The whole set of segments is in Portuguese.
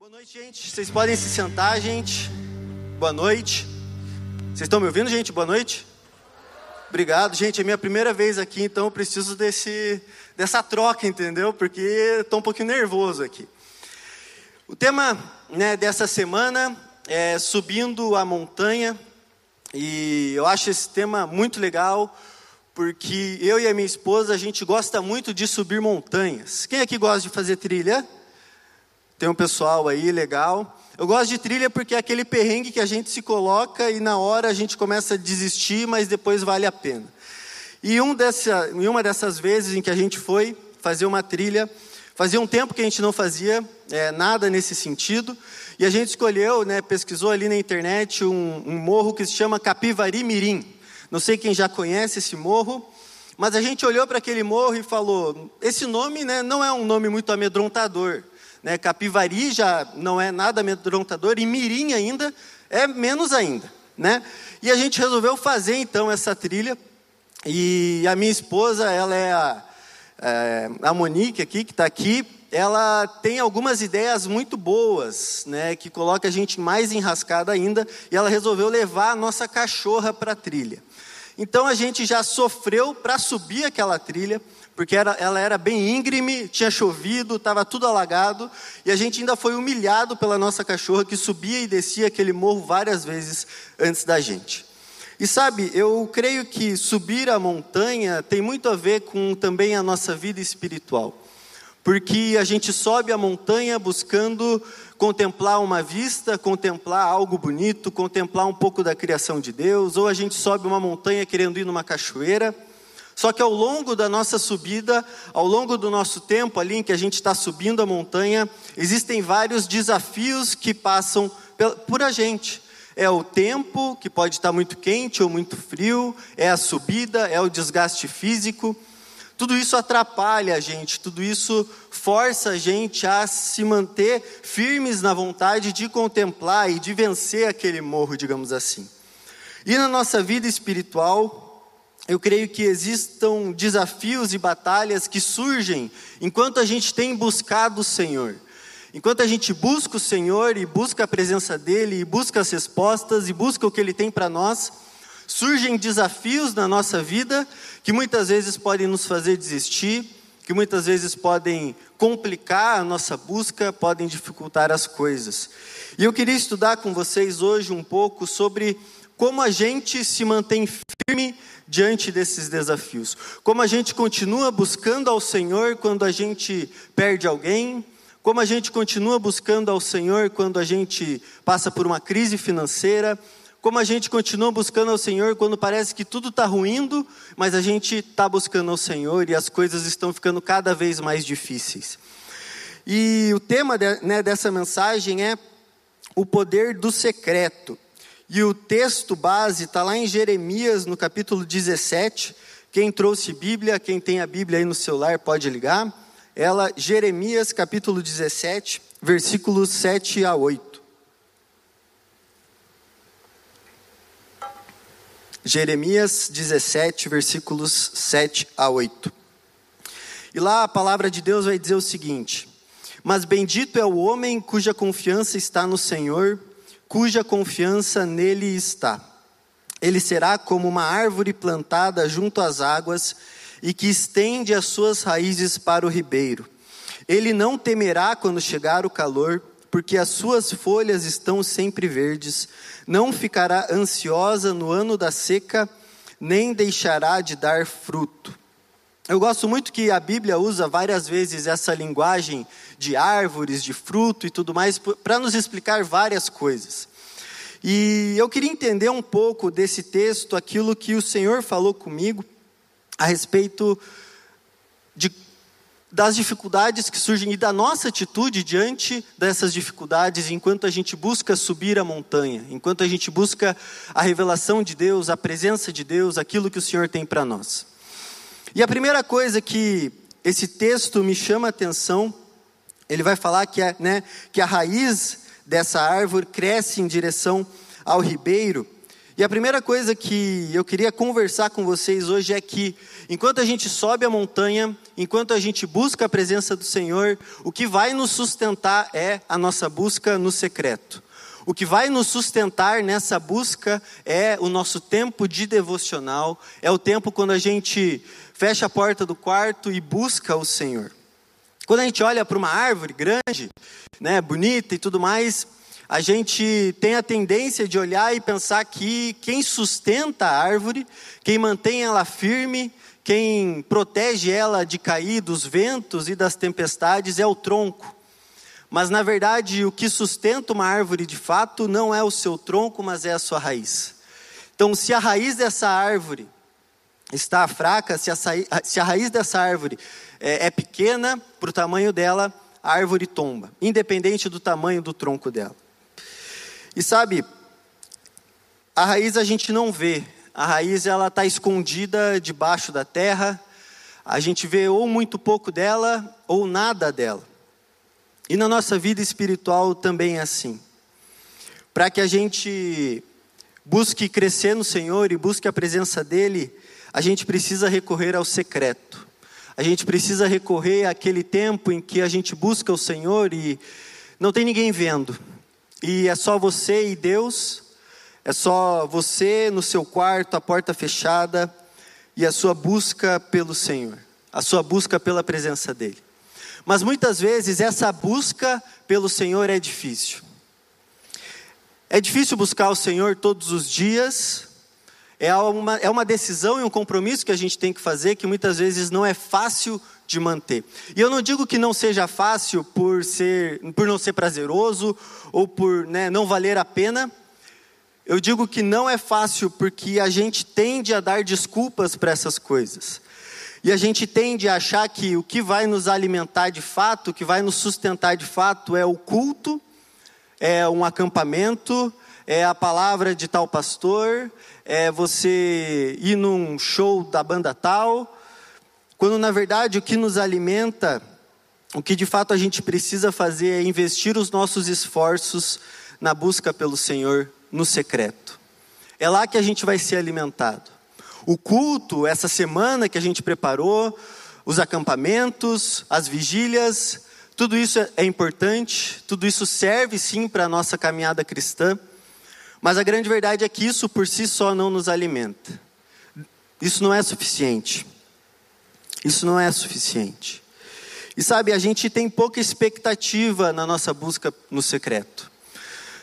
Boa noite, gente. Vocês podem se sentar, gente. Boa noite. Vocês estão me ouvindo, gente? Boa noite. Obrigado, gente. É minha primeira vez aqui, então eu preciso desse, dessa troca, entendeu? Porque estou um pouquinho nervoso aqui. O tema né, dessa semana é subindo a montanha. E eu acho esse tema muito legal, porque eu e a minha esposa, a gente gosta muito de subir montanhas. Quem aqui gosta de fazer trilha? Tem um pessoal aí legal. Eu gosto de trilha porque é aquele perrengue que a gente se coloca e na hora a gente começa a desistir, mas depois vale a pena. E um dessa, em uma dessas vezes em que a gente foi fazer uma trilha, fazia um tempo que a gente não fazia é, nada nesse sentido, e a gente escolheu, né, pesquisou ali na internet um, um morro que se chama Capivari Mirim. Não sei quem já conhece esse morro, mas a gente olhou para aquele morro e falou: esse nome né, não é um nome muito amedrontador. Né? Capivari já não é nada amedrontador, e Mirim ainda é menos ainda. Né? E a gente resolveu fazer então essa trilha. E a minha esposa, ela é a, é, a Monique aqui, que está aqui, ela tem algumas ideias muito boas, né, que coloca a gente mais enrascada ainda, e ela resolveu levar a nossa cachorra para a trilha. Então a gente já sofreu para subir aquela trilha, porque era, ela era bem íngreme, tinha chovido, estava tudo alagado, e a gente ainda foi humilhado pela nossa cachorra que subia e descia aquele morro várias vezes antes da gente. E sabe, eu creio que subir a montanha tem muito a ver com também a nossa vida espiritual porque a gente sobe a montanha buscando contemplar uma vista, contemplar algo bonito, contemplar um pouco da criação de Deus, ou a gente sobe uma montanha querendo ir numa cachoeira. Só que ao longo da nossa subida, ao longo do nosso tempo ali em que a gente está subindo a montanha, existem vários desafios que passam por a gente. É o tempo, que pode estar muito quente ou muito frio, é a subida, é o desgaste físico. Tudo isso atrapalha a gente, tudo isso força a gente a se manter firmes na vontade de contemplar e de vencer aquele morro, digamos assim. E na nossa vida espiritual, eu creio que existam desafios e batalhas que surgem enquanto a gente tem buscado o Senhor. Enquanto a gente busca o Senhor e busca a presença dEle, e busca as respostas, e busca o que Ele tem para nós, surgem desafios na nossa vida que muitas vezes podem nos fazer desistir, que muitas vezes podem complicar a nossa busca, podem dificultar as coisas. E eu queria estudar com vocês hoje um pouco sobre como a gente se mantém firme diante desses desafios. Como a gente continua buscando ao Senhor quando a gente perde alguém, como a gente continua buscando ao Senhor quando a gente passa por uma crise financeira, como a gente continua buscando ao Senhor quando parece que tudo está ruindo, mas a gente está buscando ao Senhor e as coisas estão ficando cada vez mais difíceis. E o tema né, dessa mensagem é o poder do secreto. E o texto base está lá em Jeremias, no capítulo 17. Quem trouxe Bíblia, quem tem a Bíblia aí no celular, pode ligar. Ela, Jeremias, capítulo 17, versículos 7 a 8. Jeremias 17, versículos 7 a 8. E lá a palavra de Deus vai dizer o seguinte: Mas bendito é o homem cuja confiança está no Senhor, cuja confiança nele está. Ele será como uma árvore plantada junto às águas e que estende as suas raízes para o ribeiro. Ele não temerá quando chegar o calor, porque as suas folhas estão sempre verdes, não ficará ansiosa no ano da seca, nem deixará de dar fruto. Eu gosto muito que a Bíblia usa várias vezes essa linguagem de árvores, de fruto e tudo mais, para nos explicar várias coisas. E eu queria entender um pouco desse texto, aquilo que o Senhor falou comigo a respeito de das dificuldades que surgem e da nossa atitude diante dessas dificuldades, enquanto a gente busca subir a montanha, enquanto a gente busca a revelação de Deus, a presença de Deus, aquilo que o Senhor tem para nós. E a primeira coisa que esse texto me chama a atenção, ele vai falar que, é, né, que a raiz dessa árvore cresce em direção ao ribeiro. E a primeira coisa que eu queria conversar com vocês hoje é que, enquanto a gente sobe a montanha, enquanto a gente busca a presença do Senhor, o que vai nos sustentar é a nossa busca no secreto. O que vai nos sustentar nessa busca é o nosso tempo de devocional, é o tempo quando a gente fecha a porta do quarto e busca o Senhor. Quando a gente olha para uma árvore grande, né, bonita e tudo mais, a gente tem a tendência de olhar e pensar que quem sustenta a árvore, quem mantém ela firme, quem protege ela de cair dos ventos e das tempestades é o tronco. Mas na verdade, o que sustenta uma árvore de fato não é o seu tronco, mas é a sua raiz. Então, se a raiz dessa árvore está fraca, se a, se a raiz dessa árvore é, é pequena para o tamanho dela, a árvore tomba, independente do tamanho do tronco dela. E sabe, a raiz a gente não vê, a raiz ela está escondida debaixo da terra, a gente vê ou muito pouco dela ou nada dela. E na nossa vida espiritual também é assim. Para que a gente busque crescer no Senhor e busque a presença dEle, a gente precisa recorrer ao secreto. A gente precisa recorrer àquele tempo em que a gente busca o Senhor e não tem ninguém vendo. E é só você e Deus, é só você no seu quarto, a porta fechada, e a sua busca pelo Senhor, a sua busca pela presença dEle. Mas muitas vezes essa busca pelo Senhor é difícil. É difícil buscar o Senhor todos os dias, é uma, é uma decisão e um compromisso que a gente tem que fazer que muitas vezes não é fácil de manter. E eu não digo que não seja fácil por ser, por não ser prazeroso ou por né, não valer a pena. Eu digo que não é fácil porque a gente tende a dar desculpas para essas coisas. E a gente tende a achar que o que vai nos alimentar de fato, o que vai nos sustentar de fato é o culto, é um acampamento, é a palavra de tal pastor, é você ir num show da banda tal, quando na verdade o que nos alimenta, o que de fato a gente precisa fazer é investir os nossos esforços na busca pelo Senhor no secreto. É lá que a gente vai ser alimentado. O culto, essa semana que a gente preparou, os acampamentos, as vigílias, tudo isso é importante, tudo isso serve sim para a nossa caminhada cristã, mas a grande verdade é que isso por si só não nos alimenta. Isso não é suficiente. Isso não é suficiente. E sabe, a gente tem pouca expectativa na nossa busca no secreto.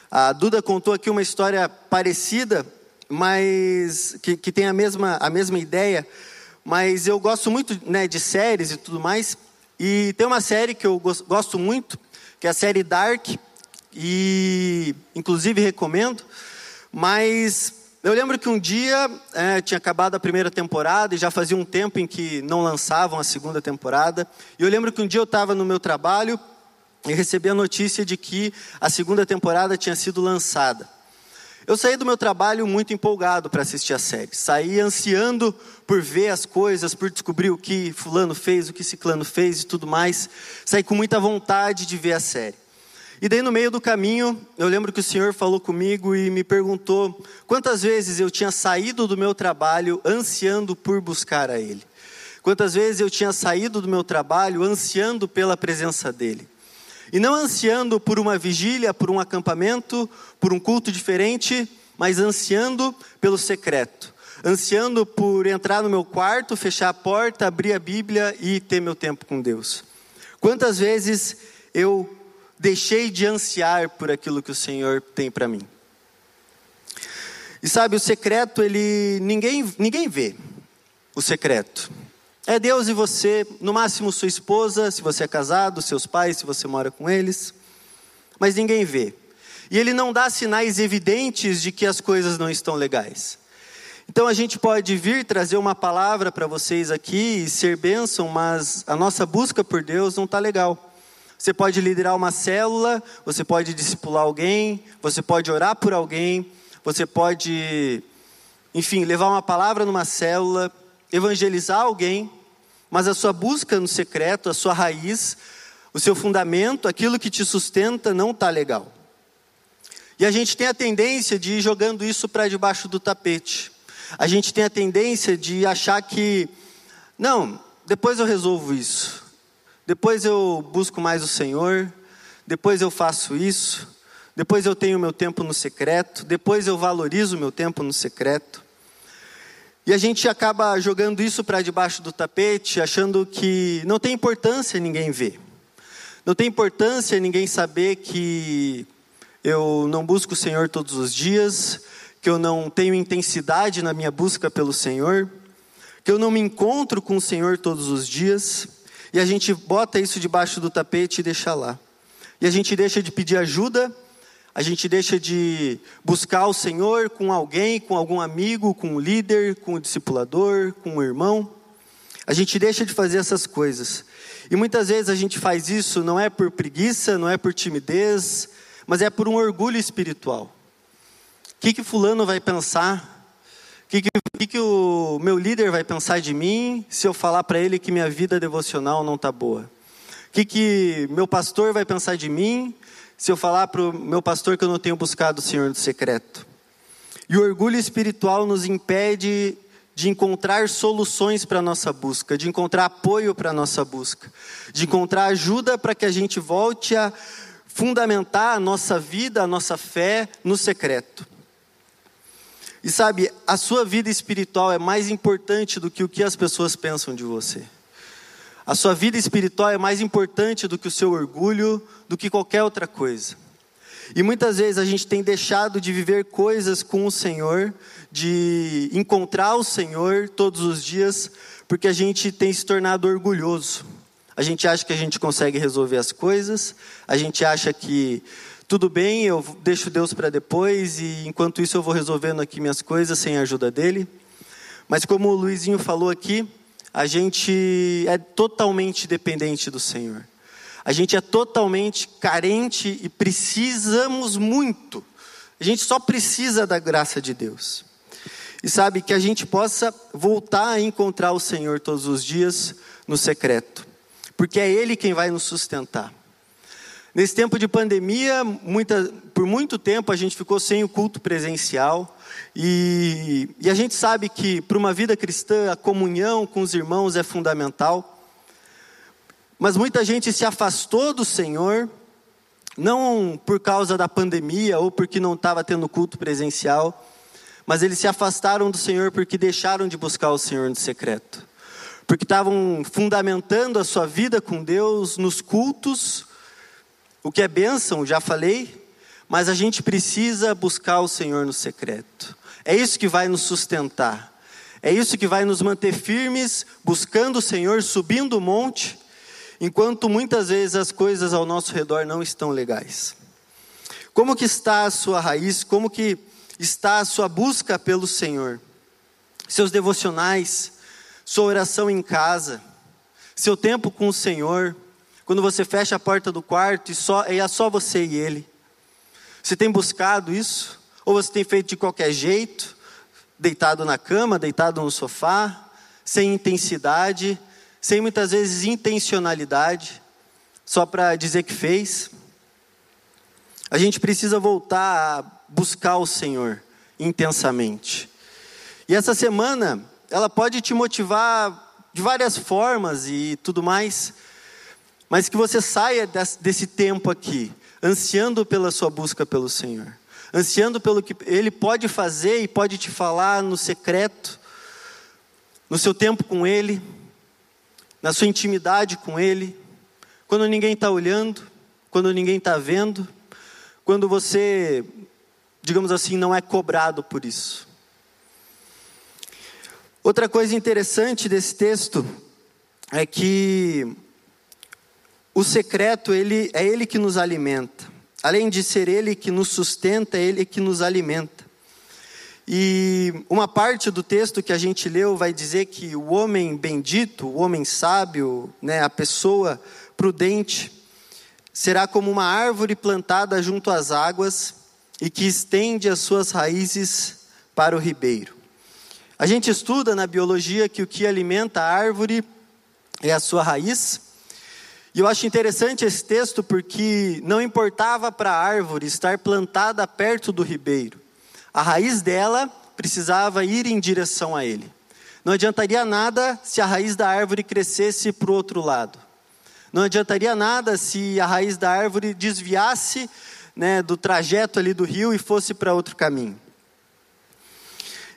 A Duda contou aqui uma história parecida, mas que, que tem a mesma, a mesma ideia, mas eu gosto muito né, de séries e tudo mais, e tem uma série que eu gosto muito, que é a série Dark, e inclusive recomendo, mas eu lembro que um dia é, tinha acabado a primeira temporada e já fazia um tempo em que não lançavam a segunda temporada. E eu lembro que um dia eu estava no meu trabalho e recebi a notícia de que a segunda temporada tinha sido lançada. Eu saí do meu trabalho muito empolgado para assistir a série. Saí ansiando por ver as coisas, por descobrir o que fulano fez, o que ciclano fez e tudo mais. Saí com muita vontade de ver a série. E daí no meio do caminho, eu lembro que o Senhor falou comigo e me perguntou quantas vezes eu tinha saído do meu trabalho ansiando por buscar a Ele. Quantas vezes eu tinha saído do meu trabalho ansiando pela presença dEle. E não ansiando por uma vigília, por um acampamento, por um culto diferente, mas ansiando pelo secreto. Ansiando por entrar no meu quarto, fechar a porta, abrir a Bíblia e ter meu tempo com Deus. Quantas vezes eu deixei de ansiar por aquilo que o Senhor tem para mim. E sabe, o secreto, ele ninguém, ninguém vê o secreto. É Deus e você, no máximo sua esposa, se você é casado, seus pais, se você mora com eles, mas ninguém vê. E ele não dá sinais evidentes de que as coisas não estão legais. Então a gente pode vir trazer uma palavra para vocês aqui e ser bênção, mas a nossa busca por Deus não está legal. Você pode liderar uma célula, você pode discipular alguém, você pode orar por alguém, você pode, enfim, levar uma palavra numa célula, evangelizar alguém, mas a sua busca no secreto, a sua raiz, o seu fundamento, aquilo que te sustenta não está legal. E a gente tem a tendência de ir jogando isso para debaixo do tapete. A gente tem a tendência de achar que, não, depois eu resolvo isso. Depois eu busco mais o Senhor. Depois eu faço isso. Depois eu tenho meu tempo no secreto. Depois eu valorizo meu tempo no secreto. E a gente acaba jogando isso para debaixo do tapete, achando que não tem importância ninguém ver. Não tem importância ninguém saber que eu não busco o Senhor todos os dias, que eu não tenho intensidade na minha busca pelo Senhor, que eu não me encontro com o Senhor todos os dias, e a gente bota isso debaixo do tapete e deixa lá. E a gente deixa de pedir ajuda a gente deixa de buscar o Senhor com alguém, com algum amigo, com um líder, com um discipulador, com um irmão. A gente deixa de fazer essas coisas. E muitas vezes a gente faz isso não é por preguiça, não é por timidez, mas é por um orgulho espiritual. O que, que fulano vai pensar? O que, que, que o meu líder vai pensar de mim se eu falar para ele que minha vida devocional não está boa? O que, que meu pastor vai pensar de mim se eu falar para o meu pastor que eu não tenho buscado o Senhor no secreto. E o orgulho espiritual nos impede de encontrar soluções para a nossa busca, de encontrar apoio para a nossa busca, de encontrar ajuda para que a gente volte a fundamentar a nossa vida, a nossa fé no secreto. E sabe, a sua vida espiritual é mais importante do que o que as pessoas pensam de você. A sua vida espiritual é mais importante do que o seu orgulho, do que qualquer outra coisa. E muitas vezes a gente tem deixado de viver coisas com o Senhor, de encontrar o Senhor todos os dias, porque a gente tem se tornado orgulhoso. A gente acha que a gente consegue resolver as coisas, a gente acha que tudo bem, eu deixo Deus para depois e enquanto isso eu vou resolvendo aqui minhas coisas sem a ajuda dele. Mas como o Luizinho falou aqui, a gente é totalmente dependente do Senhor. A gente é totalmente carente e precisamos muito. A gente só precisa da graça de Deus. E sabe que a gente possa voltar a encontrar o Senhor todos os dias no secreto, porque é Ele quem vai nos sustentar. Nesse tempo de pandemia, muita, por muito tempo a gente ficou sem o culto presencial. E, e a gente sabe que para uma vida cristã a comunhão com os irmãos é fundamental. Mas muita gente se afastou do Senhor, não por causa da pandemia ou porque não estava tendo culto presencial, mas eles se afastaram do Senhor porque deixaram de buscar o Senhor no secreto. Porque estavam fundamentando a sua vida com Deus nos cultos, o que é bênção, já falei, mas a gente precisa buscar o Senhor no secreto. É isso que vai nos sustentar. É isso que vai nos manter firmes, buscando o Senhor, subindo o monte, enquanto muitas vezes as coisas ao nosso redor não estão legais. Como que está a sua raiz? Como que está a sua busca pelo Senhor? Seus devocionais, sua oração em casa, seu tempo com o Senhor, quando você fecha a porta do quarto e, só, e é só você e Ele. Você tem buscado isso? Ou você tem feito de qualquer jeito, deitado na cama, deitado no sofá, sem intensidade, sem muitas vezes intencionalidade, só para dizer que fez? A gente precisa voltar a buscar o Senhor intensamente. E essa semana, ela pode te motivar de várias formas e tudo mais, mas que você saia desse tempo aqui ansiando pela sua busca pelo Senhor, ansiando pelo que Ele pode fazer e pode te falar no secreto, no seu tempo com Ele, na sua intimidade com Ele, quando ninguém está olhando, quando ninguém está vendo, quando você, digamos assim, não é cobrado por isso. Outra coisa interessante desse texto é que o secreto, ele, é Ele que nos alimenta. Além de ser Ele que nos sustenta, é Ele que nos alimenta. E uma parte do texto que a gente leu vai dizer que o homem bendito, o homem sábio, né, a pessoa prudente, será como uma árvore plantada junto às águas e que estende as suas raízes para o ribeiro. A gente estuda na biologia que o que alimenta a árvore é a sua raiz, E eu acho interessante esse texto porque não importava para a árvore estar plantada perto do ribeiro, a raiz dela precisava ir em direção a ele. Não adiantaria nada se a raiz da árvore crescesse para o outro lado. Não adiantaria nada se a raiz da árvore desviasse né, do trajeto ali do rio e fosse para outro caminho.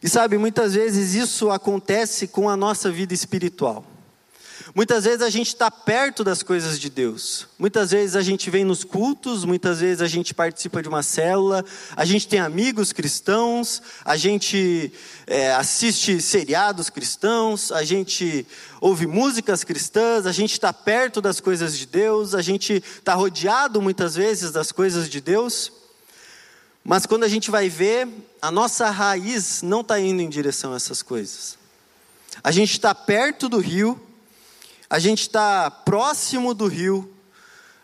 E sabe, muitas vezes isso acontece com a nossa vida espiritual. Muitas vezes a gente está perto das coisas de Deus. Muitas vezes a gente vem nos cultos, muitas vezes a gente participa de uma célula, a gente tem amigos cristãos, a gente é, assiste seriados cristãos, a gente ouve músicas cristãs, a gente está perto das coisas de Deus, a gente está rodeado muitas vezes das coisas de Deus. Mas quando a gente vai ver, a nossa raiz não está indo em direção a essas coisas. A gente está perto do rio, a gente está próximo do rio,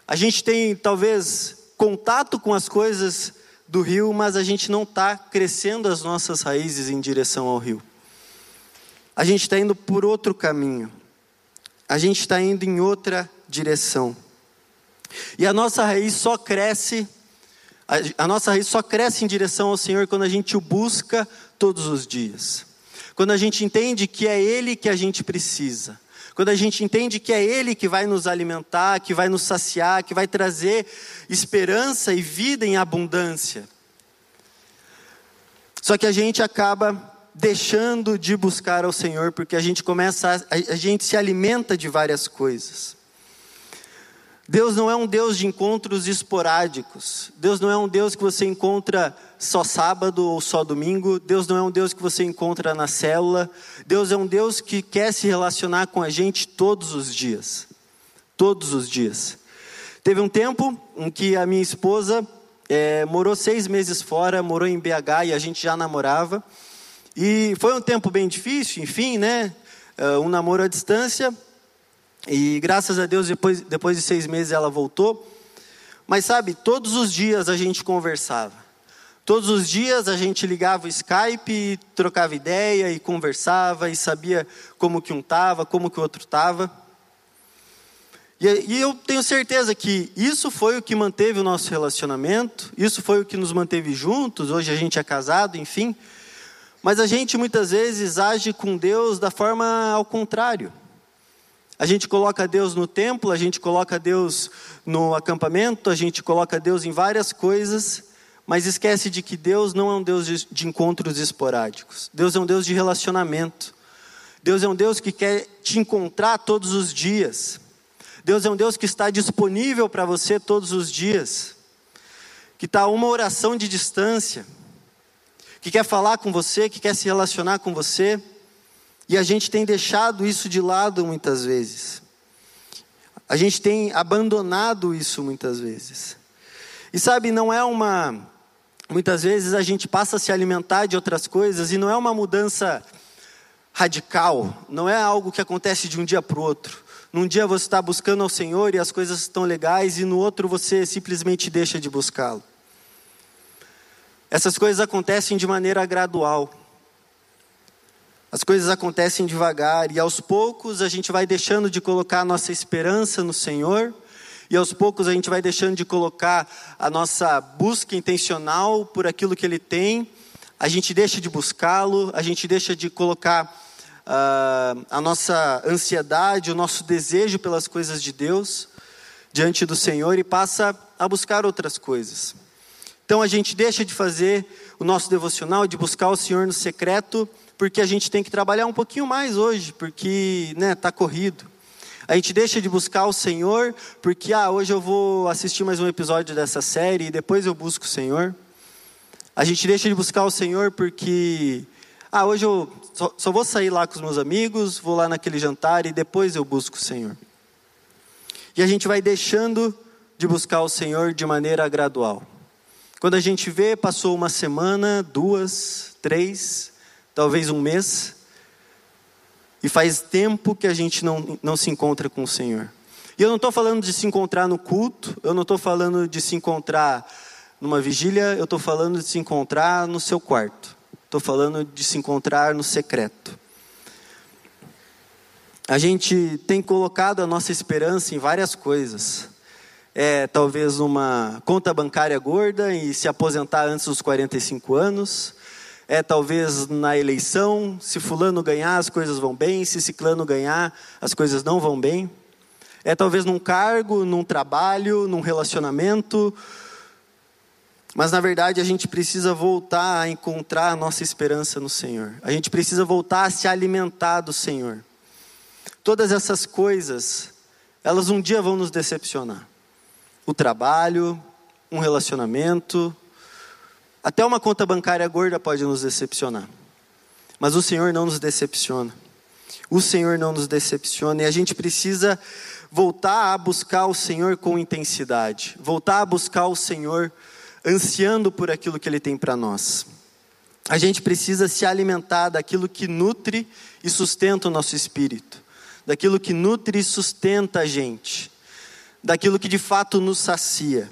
a gente tem talvez contato com as coisas do rio, mas a gente não está crescendo as nossas raízes em direção ao rio. A gente está indo por outro caminho, a gente está indo em outra direção. E a nossa raiz só cresce, a, a nossa raiz só cresce em direção ao Senhor quando a gente o busca todos os dias. Quando a gente entende que é Ele que a gente precisa quando a gente entende que é Ele que vai nos alimentar, que vai nos saciar, que vai trazer esperança e vida em abundância. Só que a gente acaba deixando de buscar ao Senhor, porque a gente começa, a, a gente se alimenta de várias coisas. Deus não é um Deus de encontros esporádicos. Deus não é um Deus que você encontra só sábado ou só domingo. Deus não é um Deus que você encontra na célula. Deus é um Deus que quer se relacionar com a gente todos os dias. Todos os dias. Teve um tempo em que a minha esposa é, morou seis meses fora, morou em BH e a gente já namorava. E foi um tempo bem difícil, enfim, né? Uh, um namoro à distância. E graças a Deus, depois, depois de seis meses ela voltou. Mas sabe, todos os dias a gente conversava. Todos os dias a gente ligava o Skype, trocava ideia e conversava e sabia como que um estava, como que o outro estava. E, e eu tenho certeza que isso foi o que manteve o nosso relacionamento, isso foi o que nos manteve juntos. Hoje a gente é casado, enfim. Mas a gente muitas vezes age com Deus da forma ao contrário. A gente coloca Deus no templo, a gente coloca Deus no acampamento, a gente coloca Deus em várias coisas, mas esquece de que Deus não é um Deus de, encontros esporádicos. Deus é um Deus de relacionamento. Deus é um Deus que quer te encontrar todos os dias. Deus é um Deus que está disponível para você todos os dias, que está a uma oração de distância, que quer falar com você, que quer se relacionar com você. E a gente tem deixado isso de lado muitas vezes. A gente tem abandonado isso muitas vezes. E sabe, não é uma. Muitas vezes a gente passa a se alimentar de outras coisas e não é uma mudança radical, não é algo que acontece de um dia para o outro. Num dia você está buscando ao Senhor e as coisas estão legais, e no outro você simplesmente deixa de buscá-lo. Essas coisas acontecem de maneira gradual. As coisas acontecem devagar e aos poucos a gente vai deixando de colocar a nossa esperança no Senhor, e aos poucos a gente vai deixando de colocar a nossa busca intencional por aquilo que Ele tem, a gente deixa de buscá-lo, a gente deixa de colocar uh, a nossa ansiedade, o nosso desejo pelas coisas de Deus diante do Senhor e passa a buscar outras coisas. Então a gente deixa de fazer o nosso devocional, de buscar o Senhor no secreto porque a gente tem que trabalhar um pouquinho mais hoje, porque né, tá corrido. A gente deixa de buscar o Senhor, porque ah, hoje eu vou assistir mais um episódio dessa série e depois eu busco o Senhor. A gente deixa de buscar o Senhor porque ah, hoje eu só, só vou sair lá com os meus amigos, vou lá naquele jantar e depois eu busco o Senhor. E a gente vai deixando de buscar o Senhor de maneira gradual. Quando a gente vê, passou uma semana, duas, três, talvez um mês, e faz tempo que a gente não, não se encontra com o Senhor. E eu não estou falando de se encontrar no culto, eu não estou falando de se encontrar numa vigília, eu estou falando de se encontrar no seu quarto, estou falando de se encontrar no secreto. A gente tem colocado a nossa esperança em várias coisas. É talvez uma conta bancária gorda e se aposentar antes dos 45 anos. É talvez na eleição, se fulano ganhar, as coisas vão bem, se ciclano ganhar, as coisas não vão bem. É talvez num cargo, num trabalho, num relacionamento, mas na verdade a gente precisa voltar a encontrar a nossa esperança no Senhor. A gente precisa voltar a se alimentar do Senhor. Todas essas coisas, elas um dia vão nos decepcionar. O trabalho, um relacionamento, até uma conta bancária gorda pode nos decepcionar. Mas o Senhor não nos decepciona. O Senhor não nos decepciona e a gente precisa voltar a buscar o Senhor com intensidade, voltar a buscar o Senhor ansiando por aquilo que Ele tem para nós. A gente precisa se alimentar daquilo que nutre e sustenta o nosso espírito, daquilo que nutre e sustenta a gente, daquilo que de fato nos sacia,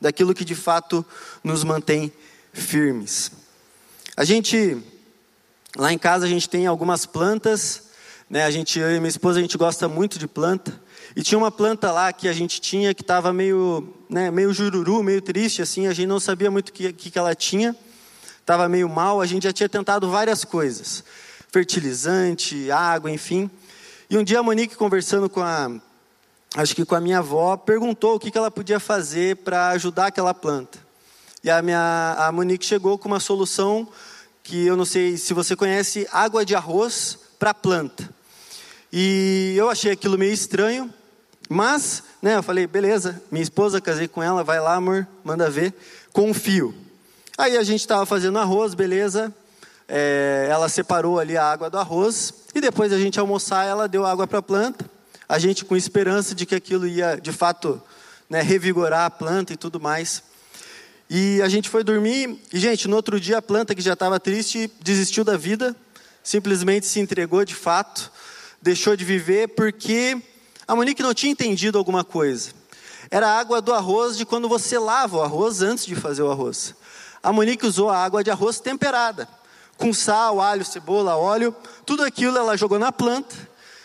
daquilo que de fato nos mantém firmes. A gente, lá em casa, a gente tem algumas plantas, né? A gente, eu e minha esposa, a gente gosta muito de planta. E tinha uma planta lá que a gente tinha que estava meio, né, meio jururu, meio triste, assim, a gente não sabia muito o que, que, ela tinha, estava meio mal, a gente já tinha tentado várias coisas, fertilizante, água, enfim. E um dia a Monique, conversando com a, acho que com a minha avó, perguntou o que, que ela podia fazer para ajudar aquela planta. E a, minha, a Monique chegou com uma solução que eu não sei se você conhece, água de arroz para planta. E eu achei aquilo meio estranho, mas, né, eu falei, beleza, minha esposa, casei com ela, vai lá, amor, manda ver, confio. Aí a gente estava fazendo arroz, beleza, é, ela separou ali a água do arroz, e depois a gente almoçar, ela deu água para a planta, a gente com esperança de que aquilo ia, de fato, né, revigorar a planta e tudo mais. E a gente foi dormir, e gente, no outro dia a planta que já estava triste, desistiu da vida, simplesmente se entregou de fato, deixou de viver porque a Monique não tinha entendido alguma coisa. Era a água do arroz de quando você lava o arroz antes de fazer o arroz. A Monique usou a água de arroz temperada, com sal, alho, cebola, óleo, tudo aquilo ela jogou na planta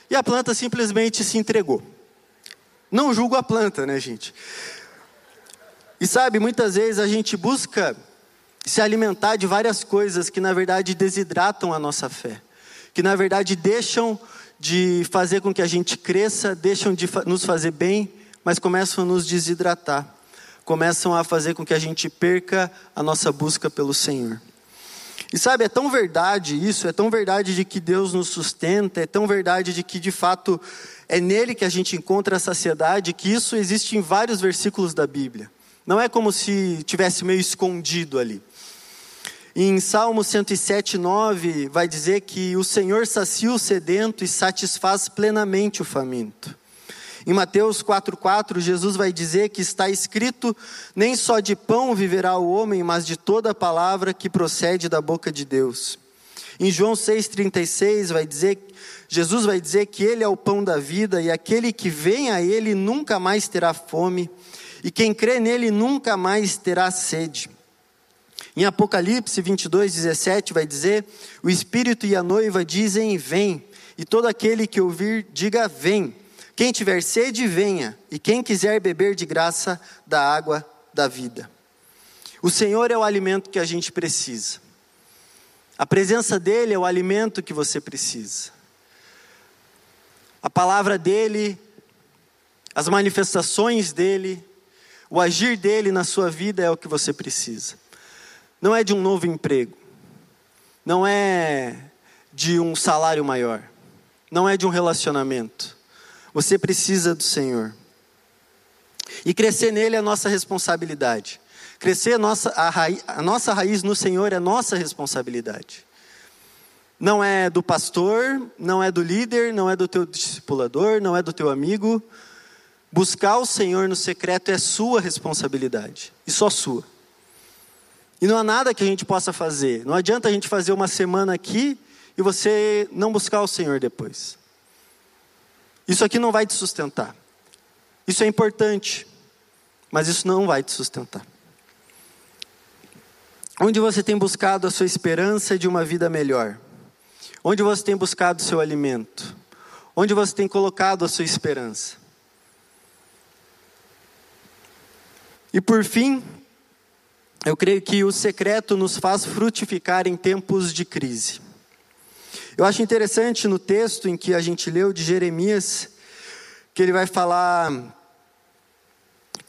e a planta simplesmente se entregou. Não julgo a planta, né, gente? E sabe, muitas vezes a gente busca se alimentar de várias coisas que na verdade desidratam a nossa fé, que na verdade deixam de fazer com que a gente cresça, deixam de nos fazer bem, mas começam a nos desidratar, começam a fazer com que a gente perca a nossa busca pelo Senhor. E sabe, é tão verdade isso, é tão verdade de que Deus nos sustenta, é tão verdade de que de fato é nele que a gente encontra a saciedade, que isso existe em vários versículos da Bíblia. Não é como se tivesse meio escondido ali. Em Salmo 107, 9, vai dizer que o Senhor sacia o sedento e satisfaz plenamente o faminto. Em Mateus 4,4, Jesus vai dizer que está escrito: Nem só de pão viverá o homem, mas de toda a palavra que procede da boca de Deus. Em João 6,36, vai dizer, Jesus vai dizer que Ele é o pão da vida, e aquele que vem a Ele nunca mais terá fome, e quem crê nele nunca mais terá sede. Em Apocalipse 22, 17 vai dizer: O Espírito e a noiva dizem: Vem, e todo aquele que ouvir, diga: Vem. Quem tiver sede, venha, e quem quiser beber de graça da água da vida. O Senhor é o alimento que a gente precisa. A presença dEle é o alimento que você precisa. A palavra dEle, as manifestações dEle, o agir dEle na sua vida é o que você precisa não é de um novo emprego, não é de um salário maior, não é de um relacionamento. Você precisa do Senhor. E crescer nele é nossa responsabilidade. Crescer a nossa, a, raiz, a nossa raiz no Senhor é nossa responsabilidade. Não é do pastor, não é do líder, não é do teu discipulador, não é do teu amigo. Buscar o Senhor no secreto é sua responsabilidade, e só sua. E não há nada que a gente possa fazer. Não adianta a gente fazer uma semana aqui e você não buscar o Senhor depois. Isso aqui não vai te sustentar. Isso é importante, mas isso não vai te sustentar. Onde você tem buscado a sua esperança de uma vida melhor? Onde você tem buscado o seu alimento? Onde você tem colocado a sua esperança? E por fim, eu creio que o secreto nos faz frutificar em tempos de crise. Eu acho interessante no texto em que a gente leu de Jeremias, que ele vai falar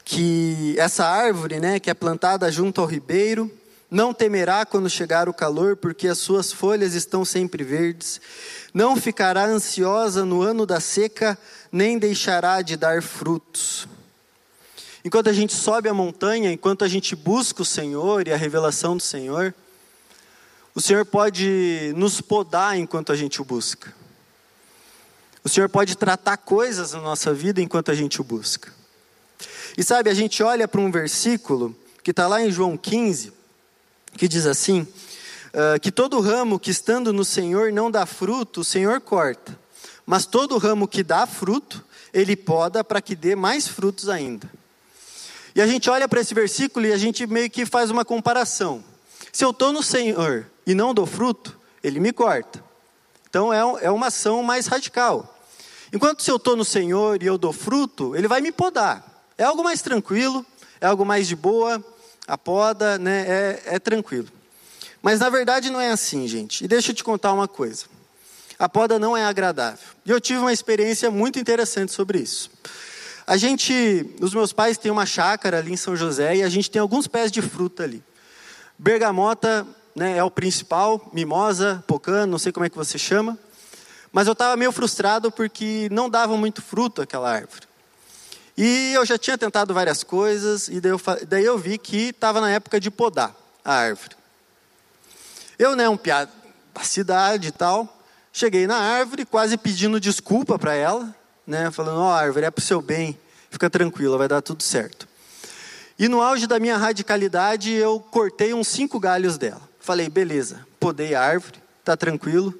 que essa árvore, né, que é plantada junto ao ribeiro, não temerá quando chegar o calor, porque as suas folhas estão sempre verdes. Não ficará ansiosa no ano da seca, nem deixará de dar frutos. Enquanto a gente sobe a montanha, enquanto a gente busca o Senhor e a revelação do Senhor, o Senhor pode nos podar enquanto a gente o busca. O Senhor pode tratar coisas na nossa vida enquanto a gente o busca. E sabe, a gente olha para um versículo que está lá em João 15, que diz assim: uh, que todo ramo que estando no Senhor não dá fruto, o Senhor corta, mas todo ramo que dá fruto, ele poda para que dê mais frutos ainda. E a gente olha para esse versículo e a gente meio que faz uma comparação. Se eu estou no Senhor e não dou fruto, Ele me corta. Então é, é uma ação mais radical. Enquanto se eu estou no Senhor e eu dou fruto, Ele vai me podar. É algo mais tranquilo, é algo mais de boa, a poda né, é, é tranquilo. Mas na verdade não é assim, gente. E deixa eu te contar uma coisa. A poda não é agradável. E eu tive uma experiência muito interessante sobre isso. A gente, os meus pais têm uma chácara ali em São José e a gente tem alguns pés de fruta ali. Bergamota né, é o principal, mimosa, pocã, não sei como é que você chama. Mas eu estava meio frustrado porque não dava muito fruto aquela árvore. E eu já tinha tentado várias coisas, e daí eu, daí eu vi que estava na época de podar a árvore. Eu, né, um piado da cidade e tal, cheguei na árvore, quase pedindo desculpa para ela, né, falando: Ó, oh, árvore, é para o seu bem, fica tranquila, vai dar tudo certo. E no auge da minha radicalidade, eu cortei uns cinco galhos dela. Falei: beleza, podei a árvore, tá tranquilo.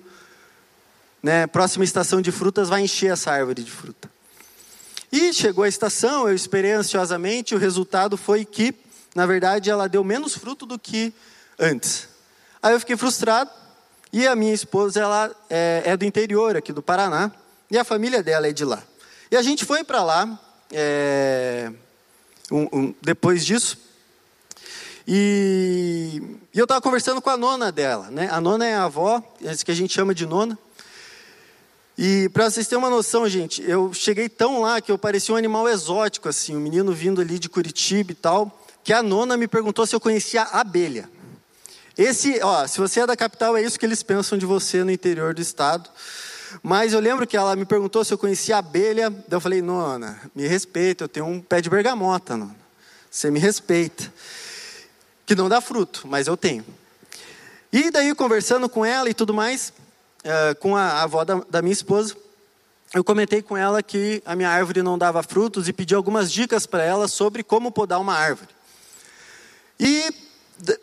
Né, próxima estação de frutas vai encher essa árvore de fruta. E chegou a estação, eu esperei ansiosamente, o resultado foi que, na verdade, ela deu menos fruto do que antes. Aí eu fiquei frustrado, e a minha esposa, ela é, é do interior aqui do Paraná, e a família dela é de lá. E a gente foi para lá, é, um, um, depois disso, e, e eu estava conversando com a nona dela, né? A nona é a avó, que a gente chama de nona. E para vocês terem uma noção, gente, eu cheguei tão lá que eu parecia um animal exótico, assim, um menino vindo ali de Curitiba e tal, que a nona me perguntou se eu conhecia abelha. Esse, ó, se você é da capital, é isso que eles pensam de você no interior do estado. Mas eu lembro que ela me perguntou se eu conhecia abelha. Daí eu falei, nona, me respeita, eu tenho um pé de bergamota, nona. Você me respeita. Que não dá fruto, mas eu tenho. E daí, conversando com ela e tudo mais, uh, com a, avó da minha esposa, eu comentei com ela que a minha árvore não dava frutos e pedi algumas dicas para ela sobre como podar uma árvore. E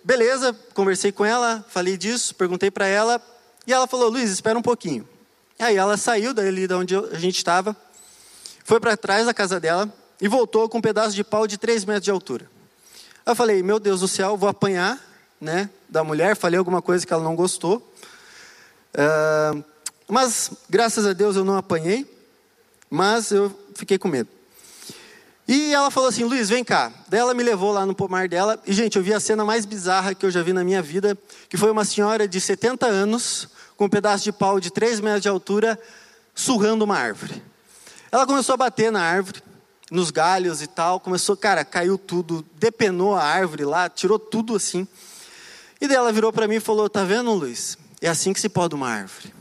beleza, conversei com ela, falei disso, perguntei para ela, e ela falou: Luiz, espera um pouquinho. Aí ela saiu dali de onde a gente estava, foi para trás da casa dela e voltou com um pedaço de pau de 3 metros de altura. Eu falei, meu Deus do céu, vou apanhar né, da mulher, falei alguma coisa que ela não gostou. Uh, mas, graças a Deus, eu não apanhei, mas eu fiquei com medo. E ela falou assim: Luiz, vem cá. Daí ela me levou lá no pomar dela. E, gente, eu vi a cena mais bizarra que eu já vi na minha vida: que foi uma senhora de 70 anos, com um pedaço de pau de 3 metros de altura, surrando uma árvore. Ela começou a bater na árvore, nos galhos e tal, começou, cara, caiu tudo, depenou a árvore lá, tirou tudo assim. E daí ela virou para mim e falou: Tá vendo, Luiz? É assim que se poda uma árvore.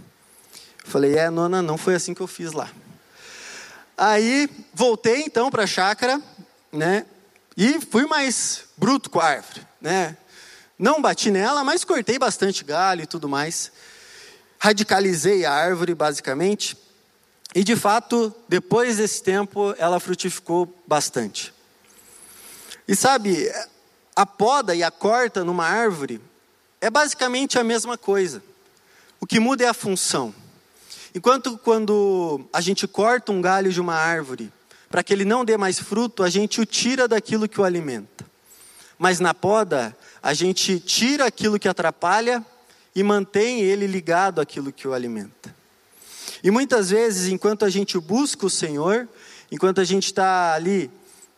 Eu falei: É, nona, não foi assim que eu fiz lá. Aí voltei então para a chácara, né? E fui mais bruto com a árvore, né? Não bati nela, mas cortei bastante galho e tudo mais radicalizei a árvore, basicamente, e de fato, depois desse tempo, ela frutificou bastante. E sabe, a poda e a corta numa árvore é basicamente a mesma coisa. O que muda é a função. Enquanto quando a gente corta um galho de uma árvore, para que ele não dê mais fruto, a gente o tira daquilo que o alimenta. Mas na poda, a gente tira aquilo que atrapalha e mantém ele ligado àquilo que o alimenta. E muitas vezes, enquanto a gente busca o Senhor, enquanto a gente está ali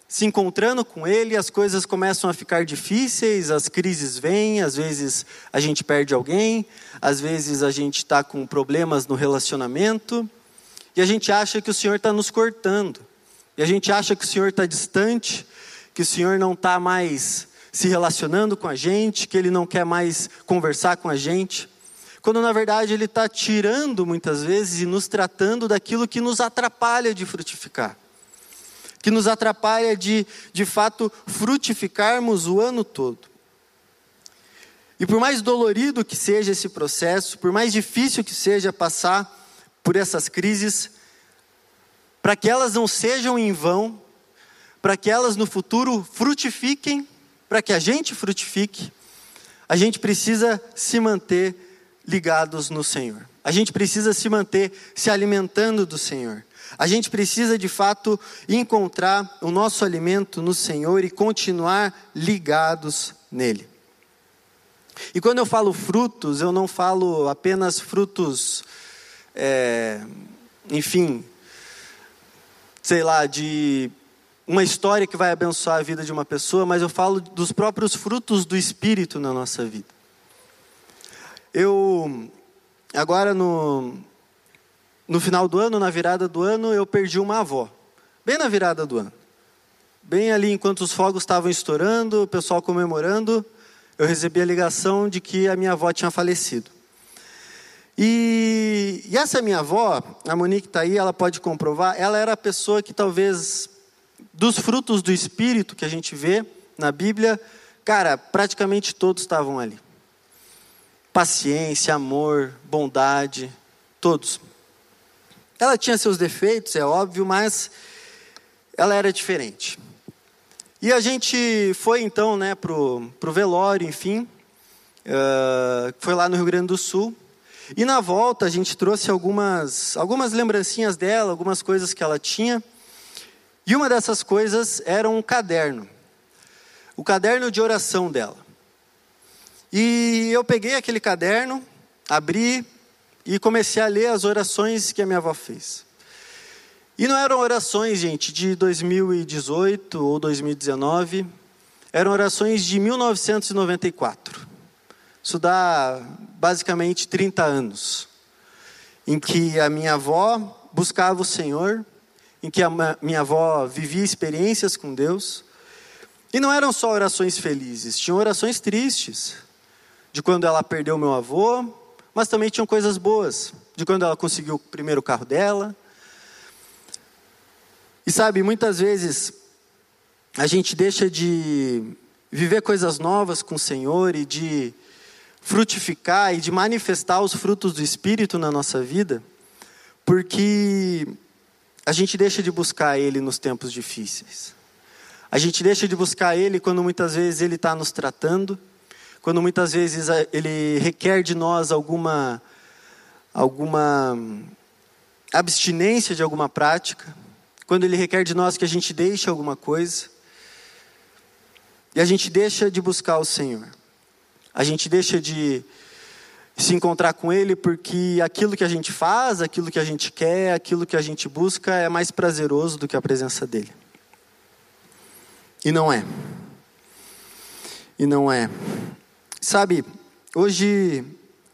se encontrando com Ele, as coisas começam a ficar difíceis, as crises vêm, às vezes a gente perde alguém, às vezes a gente está com problemas no relacionamento, e a gente acha que o Senhor está nos cortando, e a gente acha que o Senhor está distante, que o Senhor não está mais se relacionando com a gente, que Ele não quer mais conversar com a gente, quando na verdade Ele está tirando muitas vezes e nos tratando daquilo que nos atrapalha de frutificar que nos atrapalha de, de fato, frutificarmos o ano todo. E por mais dolorido que seja esse processo, por mais difícil que seja passar por essas crises, para que elas não sejam em vão, para que elas no futuro frutifiquem, para que a gente frutifique, a gente precisa se manter ligados no Senhor. A gente precisa se manter se alimentando do Senhor. A gente precisa de fato encontrar o nosso alimento no Senhor e continuar ligados nele. E quando eu falo frutos, eu não falo apenas frutos, é, enfim, sei lá, de uma história que vai abençoar a vida de uma pessoa, mas eu falo dos próprios frutos do Espírito na nossa vida. Eu, agora no, no final do ano, na virada do ano, eu perdi uma avó. Bem na virada do ano. Bem ali enquanto os fogos estavam estourando, o pessoal comemorando, eu recebi a ligação de que a minha avó tinha falecido. E, e essa minha avó, a Monique está aí, ela pode comprovar, ela era a pessoa que talvez, dos frutos do Espírito que a gente vê na Bíblia, cara, praticamente todos estavam ali. Paciência, amor, bondade, todos. Ela tinha seus defeitos, é óbvio, mas ela era diferente. E a gente foi então né, para o velório, enfim, uh, foi lá no Rio Grande do Sul. E na volta a gente trouxe algumas, algumas lembrancinhas dela, algumas coisas que ela tinha. E uma dessas coisas era um caderno. O caderno de oração dela. E eu peguei aquele caderno, abri, e comecei a ler as orações que a minha avó fez. E não eram orações, gente, de 2018 ou 2019, eram orações de 1994. Isso dá basicamente 30 anos, em que a minha avó buscava o Senhor, em que a minha avó vivia experiências com Deus. E não eram só orações felizes, tinham orações tristes, de quando ela perdeu meu avô, mas também tinham coisas boas, de quando ela conseguiu o primeiro carro dela. E sabe, muitas vezes a gente deixa de viver coisas novas com o Senhor e de frutificar e de manifestar os frutos do Espírito na nossa vida, porque a gente deixa de buscar Ele nos tempos difíceis. A gente deixa de buscar Ele quando muitas vezes Ele está nos tratando quando muitas vezes ele requer de nós alguma, alguma abstinência de alguma prática, quando ele requer de nós que a gente deixe alguma coisa, e a gente deixa de buscar o Senhor, a gente deixa de se encontrar com Ele porque aquilo que a gente faz, aquilo que a gente quer, aquilo que a gente busca é mais prazeroso do que a presença dEle. E não é. E não é. Sabe, hoje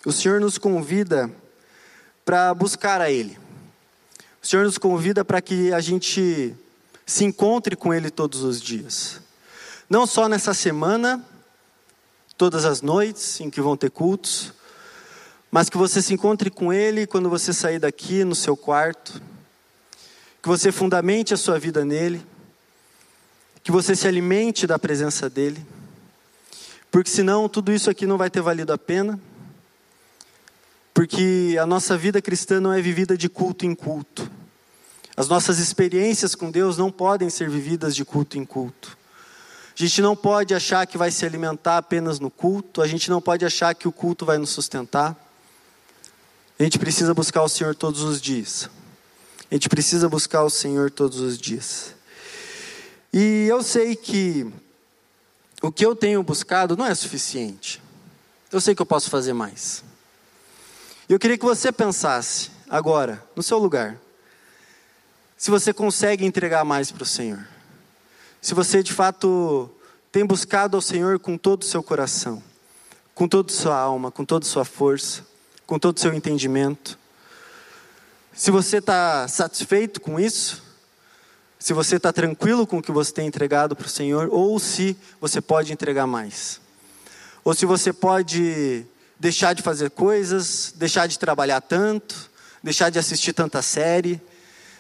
o Senhor nos convida para buscar a Ele. O Senhor nos convida para que a gente se encontre com Ele todos os dias. Não só nessa semana, todas as noites em que vão ter cultos, mas que você se encontre com Ele quando você sair daqui no seu quarto, que você fundamente a sua vida nele, que você se alimente da presença dEle porque senão tudo isso aqui não vai ter valido a pena. Porque a nossa vida cristã não é vivida de culto em culto. As nossas experiências com Deus não podem ser vividas de culto em culto. A gente não pode achar que vai se alimentar apenas no culto, a gente não pode achar que o culto vai nos sustentar. A gente precisa buscar o Senhor todos os dias. A gente precisa buscar o Senhor todos os dias. E eu sei que o que eu tenho buscado não é suficiente. Eu sei que eu posso fazer mais. Eu queria que você pensasse, agora, no seu lugar, se você consegue entregar mais para o Senhor. Se você de fato tem buscado ao Senhor com todo o seu coração, com toda a sua alma, com toda a sua força, com todo o seu entendimento. Se você está satisfeito com isso, se você está tranquilo com o que você tem entregado para o Senhor, ou se você pode entregar mais. Ou se você pode deixar de fazer coisas, deixar de trabalhar tanto, deixar de assistir tanta série,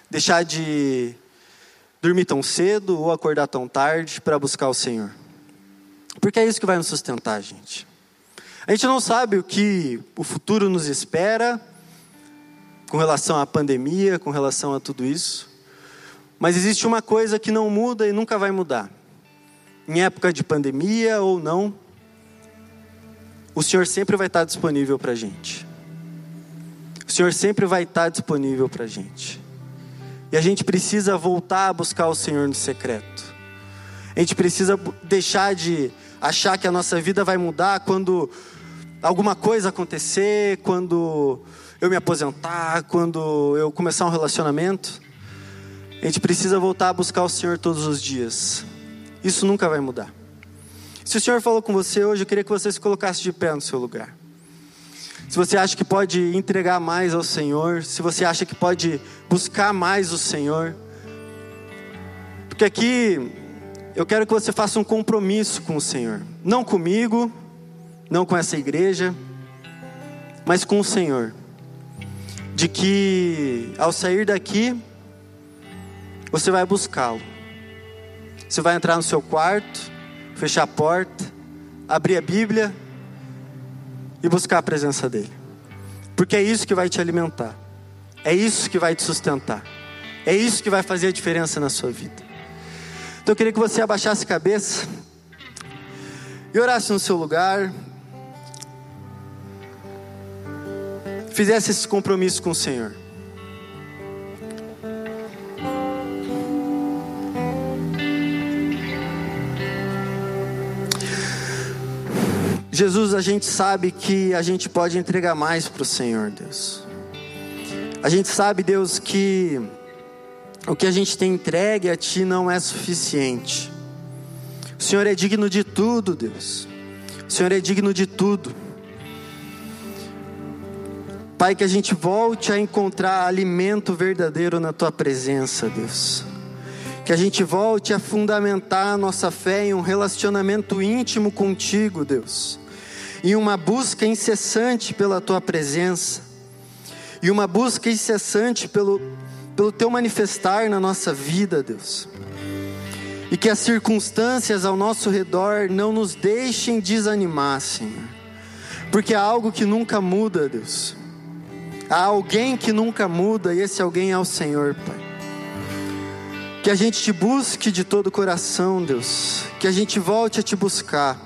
deixar de dormir tão cedo ou acordar tão tarde para buscar o Senhor. Porque é isso que vai nos sustentar, gente. A gente não sabe o que o futuro nos espera com relação à pandemia, com relação a tudo isso. Mas existe uma coisa que não muda e nunca vai mudar. Em época de pandemia ou não, o Senhor sempre vai estar disponível para a gente. O Senhor sempre vai estar disponível para a gente. E a gente precisa voltar a buscar o Senhor no secreto. A gente precisa deixar de achar que a nossa vida vai mudar quando alguma coisa acontecer, quando eu me aposentar, quando eu começar um relacionamento. A gente precisa voltar a buscar o Senhor todos os dias. Isso nunca vai mudar. Se o Senhor falou com você hoje, eu queria que você se colocasse de pé no seu lugar. Se você acha que pode entregar mais ao Senhor, se você acha que pode buscar mais o Senhor, porque aqui eu quero que você faça um compromisso com o Senhor, não comigo, não com essa igreja, mas com o Senhor, de que ao sair daqui, você vai buscá-lo. Você vai entrar no seu quarto, fechar a porta, abrir a Bíblia e buscar a presença dEle. Porque é isso que vai te alimentar, é isso que vai te sustentar, é isso que vai fazer a diferença na sua vida. Então eu queria que você abaixasse a cabeça e orasse no seu lugar, fizesse esse compromisso com o Senhor. Jesus, a gente sabe que a gente pode entregar mais para o Senhor, Deus. A gente sabe, Deus, que o que a gente tem entregue a Ti não é suficiente. O Senhor é digno de tudo, Deus. O Senhor é digno de tudo. Pai, que a gente volte a encontrar alimento verdadeiro na Tua presença, Deus. Que a gente volte a fundamentar a nossa fé em um relacionamento íntimo contigo, Deus e uma busca incessante pela tua presença, e uma busca incessante pelo, pelo teu manifestar na nossa vida, Deus. E que as circunstâncias ao nosso redor não nos deixem desanimar, Senhor, porque há algo que nunca muda, Deus. Há alguém que nunca muda, e esse alguém é o Senhor, Pai. Que a gente te busque de todo o coração, Deus. Que a gente volte a te buscar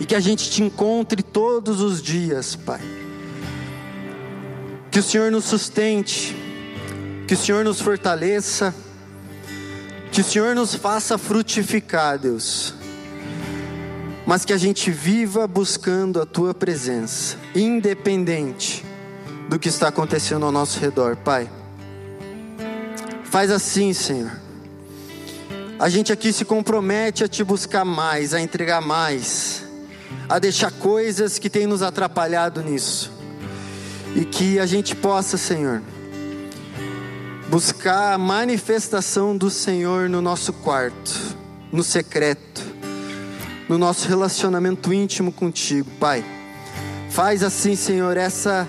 e que a gente te encontre todos os dias, Pai. Que o Senhor nos sustente, que o Senhor nos fortaleça, que o Senhor nos faça frutificar, Deus. Mas que a gente viva buscando a tua presença, independente do que está acontecendo ao nosso redor, Pai. Faz assim, Senhor. A gente aqui se compromete a te buscar mais, a entregar mais a deixar coisas que têm nos atrapalhado nisso. E que a gente possa, Senhor, buscar a manifestação do Senhor no nosso quarto, no secreto, no nosso relacionamento íntimo contigo, Pai. Faz assim, Senhor, essa